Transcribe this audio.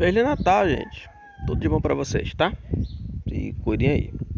Feliz Natal, gente. Tudo de bom para vocês, tá? E cuidem aí.